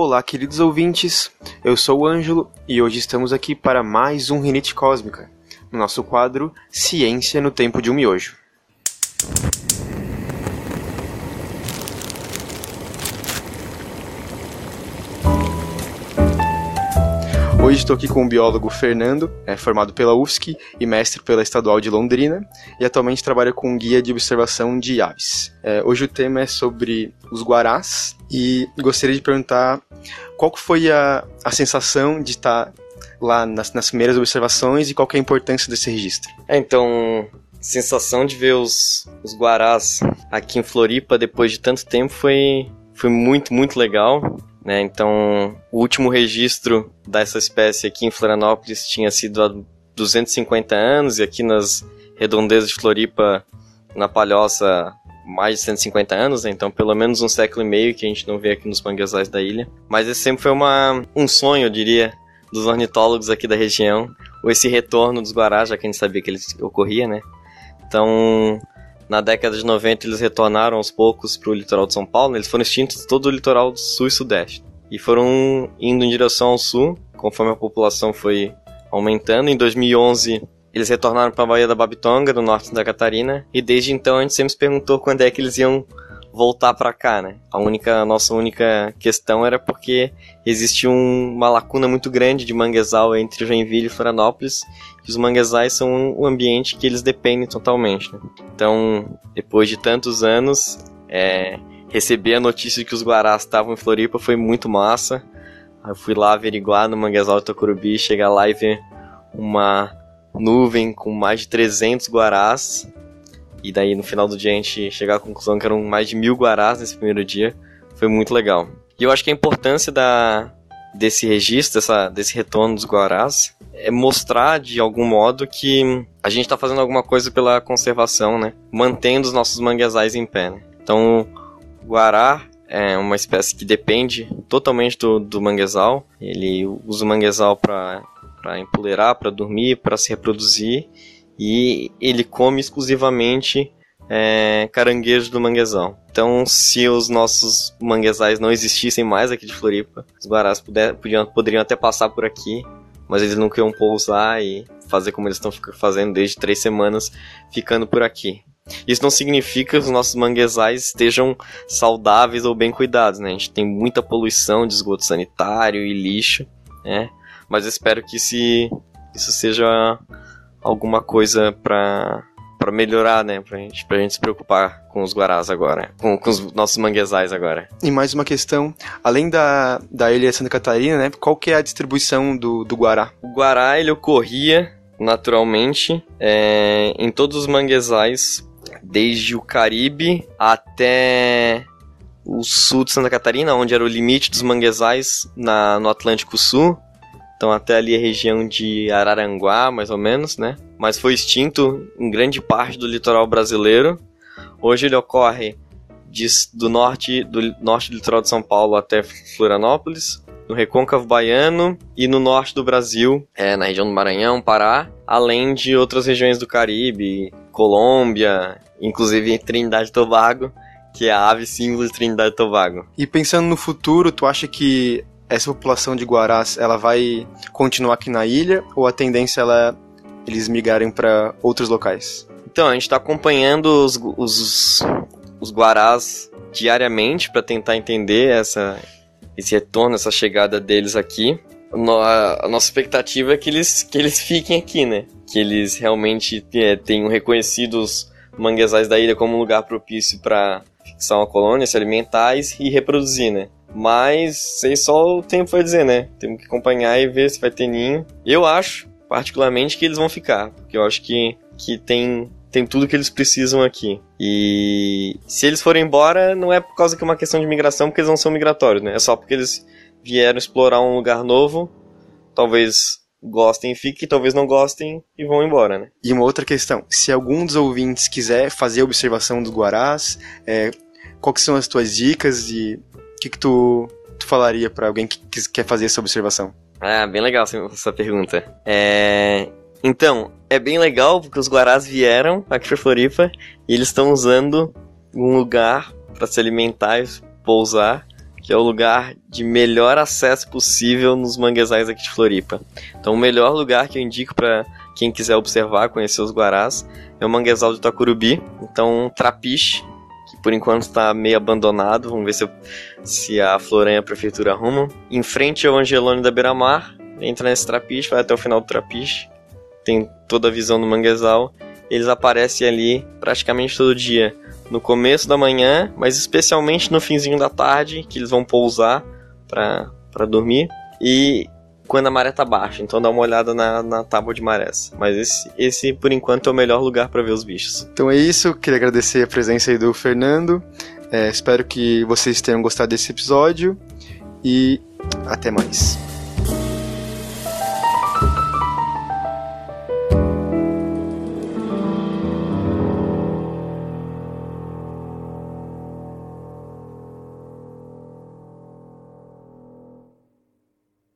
Olá, queridos ouvintes. Eu sou o Ângelo e hoje estamos aqui para mais um Rinite Cósmica, no nosso quadro Ciência no Tempo de um Miojo. Hoje estou aqui com o biólogo Fernando, é formado pela UFSC e mestre pela Estadual de Londrina, e atualmente trabalha com guia de observação de aves. É, hoje o tema é sobre os guarás e gostaria de perguntar qual foi a, a sensação de estar lá nas, nas primeiras observações e qual é a importância desse registro. É, então, sensação de ver os, os guarás aqui em Floripa depois de tanto tempo foi, foi muito, muito legal. Né? Então, o último registro dessa espécie aqui em Florianópolis tinha sido há 250 anos e aqui nas redondezas de Floripa, na Palhoça, mais de 150 anos, né? então pelo menos um século e meio que a gente não vê aqui nos manguezais da ilha. Mas esse sempre foi uma, um sonho, eu diria, dos ornitólogos aqui da região, ou esse retorno dos guarás, já que a gente sabia que ele ocorria, né? Então, na década de 90 eles retornaram aos poucos para o litoral de São Paulo, eles foram extintos todo o litoral do sul e sudeste. E foram indo em direção ao sul, conforme a população foi aumentando. Em 2011 eles retornaram para a Baía da Babitonga, no norte da Catarina, e desde então a gente sempre se perguntou quando é que eles iam voltar para cá, né? A única, a nossa única questão era porque existia um, uma lacuna muito grande de manguezal entre Joinville e Florianópolis, e os manguezais são um, um ambiente que eles dependem totalmente. Né? Então, depois de tantos anos, é, receber a notícia de que os guarás estavam em Floripa foi muito massa. Eu fui lá averiguar no manguezal de Tocurubi, chegar lá e ver uma nuvem com mais de 300 guarás e daí no final do dia a gente chegar à conclusão que eram mais de mil guarás nesse primeiro dia. Foi muito legal. E eu acho que a importância da, desse registro, dessa, desse retorno dos guarás, é mostrar de algum modo que a gente está fazendo alguma coisa pela conservação, né? Mantendo os nossos manguezais em pé. Né? Então, o guará é uma espécie que depende totalmente do, do manguezal. Ele usa o manguezal para empoleirar, para dormir, para se reproduzir e ele come exclusivamente é, caranguejo do manguezal. Então, se os nossos manguezais não existissem mais aqui de Floripa, os guarás puder, podiam, poderiam até passar por aqui, mas eles não queriam pousar e fazer como eles estão fazendo desde três semanas, ficando por aqui. Isso não significa que os nossos manguezais estejam saudáveis ou bem cuidados, né? A gente tem muita poluição de esgoto sanitário e lixo, né? Mas espero que se isso seja alguma coisa pra, pra melhorar, né? Pra gente, pra gente se preocupar com os guarás agora, com, com os nossos manguezais agora. E mais uma questão, além da, da ilha Santa Catarina, né? Qual que é a distribuição do, do guará? O guará, ele ocorria naturalmente é, em todos os manguezais, desde o Caribe até o sul de Santa Catarina, onde era o limite dos manguezais na, no Atlântico Sul, então até ali a região de Araranguá, mais ou menos, né? Mas foi extinto em grande parte do litoral brasileiro. Hoje ele ocorre de, do norte do norte do litoral de São Paulo até Florianópolis, no Recôncavo Baiano e no norte do Brasil, é, na região do Maranhão, Pará, além de outras regiões do Caribe, Colômbia, inclusive Trindade e Tobago, que é a ave símbolo de Trindade e Tobago. E pensando no futuro, tu acha que essa população de guarás ela vai continuar aqui na ilha ou a tendência ela é eles migrarem para outros locais? Então, a gente está acompanhando os, os, os guarás diariamente para tentar entender essa, esse retorno, essa chegada deles aqui. A nossa expectativa é que eles, que eles fiquem aqui, né? Que eles realmente é, tenham reconhecido os manguezais da ilha como um lugar propício para fixar uma colônia, se alimentar e reproduzir, né? Mas sei só o tempo vai dizer, né? Temos que acompanhar e ver se vai ter ninho. Eu acho, particularmente, que eles vão ficar. Porque eu acho que, que tem, tem tudo que eles precisam aqui. E se eles forem embora, não é por causa que é uma questão de migração, porque eles não são migratórios, né? É só porque eles vieram explorar um lugar novo. Talvez gostem e fiquem, talvez não gostem e vão embora, né? E uma outra questão, se algum dos ouvintes quiser fazer observação dos guarás, é, quais são as tuas dicas de o que, que tu, tu falaria para alguém que, que quer fazer essa observação? Ah, bem legal essa pergunta. É... Então, é bem legal porque os guarás vieram aqui para Floripa e eles estão usando um lugar para se alimentar e pousar que é o lugar de melhor acesso possível nos manguezais aqui de Floripa. Então, o melhor lugar que eu indico para quem quiser observar, conhecer os guarás, é o manguezal de Itacurubi. Então, Trapiche, que por enquanto está meio abandonado, vamos ver se, se a Floranha e a prefeitura arrumam. Em frente ao Angelone da Beira-Mar, entra nesse Trapiche, vai até o final do Trapiche, tem toda a visão do manguezal. Eles aparecem ali praticamente todo dia no começo da manhã, mas especialmente no finzinho da tarde, que eles vão pousar para dormir. E quando a maré tá baixa, então dá uma olhada na, na tábua de marés. Mas esse, esse, por enquanto, é o melhor lugar para ver os bichos. Então é isso, queria agradecer a presença aí do Fernando. É, espero que vocês tenham gostado desse episódio e até mais.